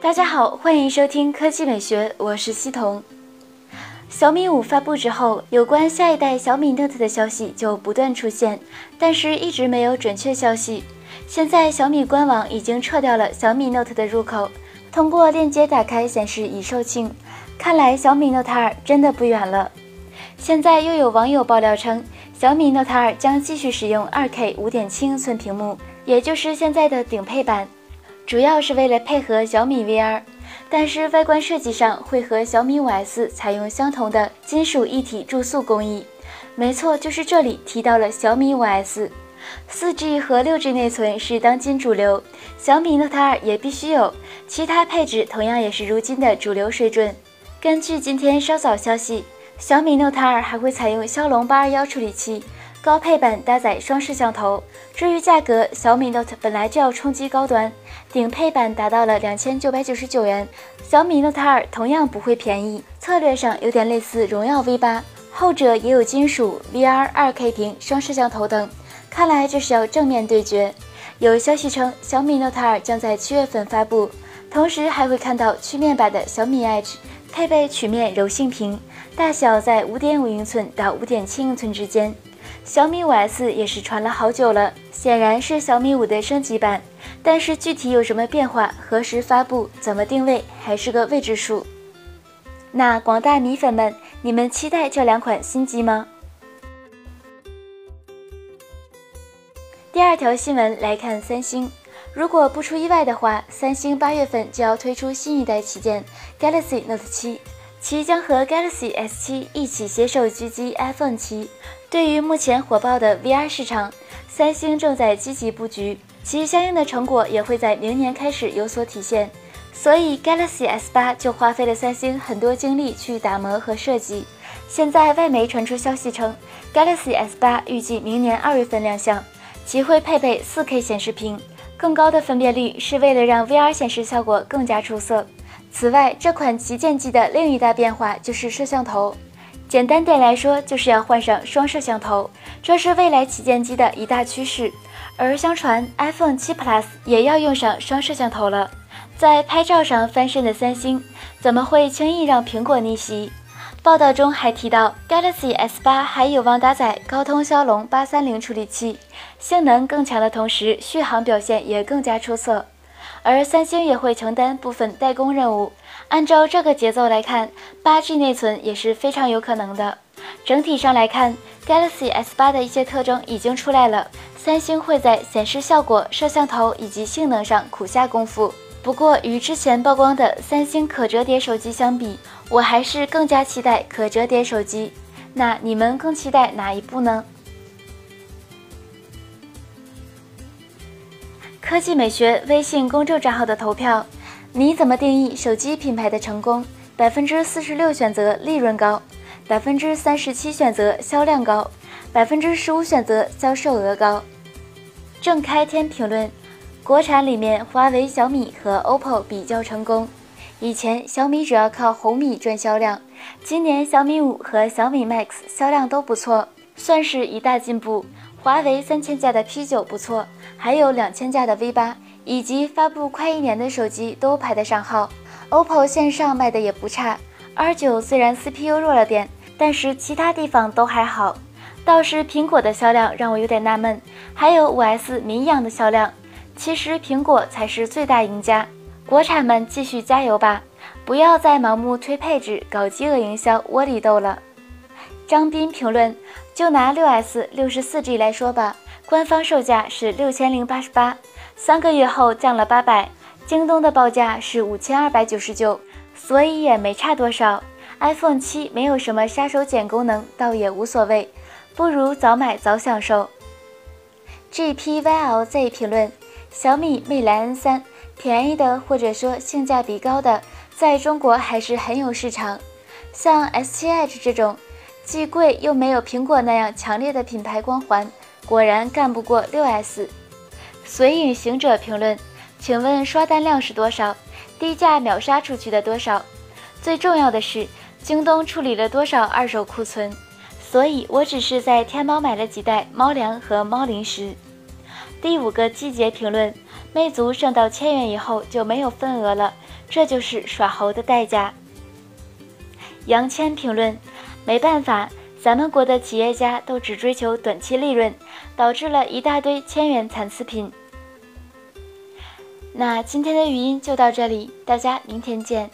大家好，欢迎收听科技美学，我是西彤。小米五发布之后，有关下一代小米 Note 的消息就不断出现，但是一直没有准确消息。现在小米官网已经撤掉了小米 Note 的入口，通过链接打开显示已售罄，看来小米 Note 2真的不远了。现在又有网友爆料称，小米 Note 2将继续使用 2K 5.7英寸屏幕，也就是现在的顶配版，主要是为了配合小米 VR。但是外观设计上会和小米五 S 采用相同的金属一体注塑工艺。没错，就是这里提到了小米五 S。四 G 和六 G 内存是当今主流，小米 Note 2也必须有，其他配置同样也是如今的主流水准。根据今天稍早消息，小米 Note 2还会采用骁龙八二幺处理器，高配版搭载双摄像头。至于价格，小米 Note 本来就要冲击高端。顶配版达到了两千九百九十九元，小米 Note 2同样不会便宜。策略上有点类似荣耀 V 八，后者也有金属、VR、2K 屏、双摄像头等。看来这是要正面对决。有消息称，小米 Note 2将在七月份发布，同时还会看到曲面版的小米 Edge，配备曲面柔性屏，大小在五点五英寸到五点七英寸之间。小米五 S 也是传了好久了，显然是小米五的升级版。但是具体有什么变化，何时发布，怎么定位，还是个未知数。那广大米粉们，你们期待这两款新机吗？第二条新闻来看三星，如果不出意外的话，三星八月份就要推出新一代旗舰 Galaxy Note 7，其将和 Galaxy S7 一起携手狙击 iPhone 7。对于目前火爆的 VR 市场，三星正在积极布局。其相应的成果也会在明年开始有所体现，所以 Galaxy S8 就花费了三星很多精力去打磨和设计。现在外媒传出消息称，Galaxy S8 预计明年二月份亮相，其会配备 4K 显示屏，更高的分辨率是为了让 VR 显示效果更加出色。此外，这款旗舰机的另一大变化就是摄像头，简单点来说，就是要换上双摄像头，这是未来旗舰机的一大趋势。而相传 iPhone 7 Plus 也要用上双摄像头了，在拍照上翻身的三星怎么会轻易让苹果逆袭？报道中还提到，Galaxy S8 还有望搭载高通骁龙八三零处理器，性能更强的同时，续航表现也更加出色。而三星也会承担部分代工任务，按照这个节奏来看，八 G 内存也是非常有可能的。整体上来看，Galaxy S8 的一些特征已经出来了。三星会在显示效果、摄像头以及性能上苦下功夫。不过，与之前曝光的三星可折叠手机相比，我还是更加期待可折叠手机。那你们更期待哪一部呢？科技美学微信公众账号的投票，你怎么定义手机品牌的成功？百分之四十六选择利润高，百分之三十七选择销量高，百分之十五选择销售额高。郑开天评论：国产里面，华为、小米和 OPPO 比较成功。以前小米主要靠红米赚销量，今年小米五和小米 Max 销量都不错，算是一大进步。华为三千架的 P 九不错，还有两千架的 V 八，以及发布快一年的手机都排得上号。OPPO 线上卖的也不差，R 九虽然 CPU 弱了点，但是其他地方都还好。倒是苹果的销量让我有点纳闷，还有五 S 民养的销量，其实苹果才是最大赢家。国产们继续加油吧，不要再盲目推配置、搞饥饿营销、窝里斗了。张斌评论：就拿六 S 六十四 G 来说吧，官方售价是六千零八十八，三个月后降了八百，京东的报价是五千二百九十九，所以也没差多少。iPhone 七没有什么杀手锏功能，倒也无所谓。不如早买早享受。GPYLZ 评论：小米魅蓝 N 三，便宜的或者说性价比高的，在中国还是很有市场。像 S7 Edge 这种，既贵又没有苹果那样强烈的品牌光环，果然干不过 6S。随影行者评论：请问刷单量是多少？低价秒杀出去的多少？最重要的是，京东处理了多少二手库存？所以我只是在天猫买了几袋猫粮和猫零食。第五个季节评论：魅族上到千元以后就没有份额了，这就是耍猴的代价。杨谦评论：没办法，咱们国的企业家都只追求短期利润，导致了一大堆千元残次品。那今天的语音就到这里，大家明天见。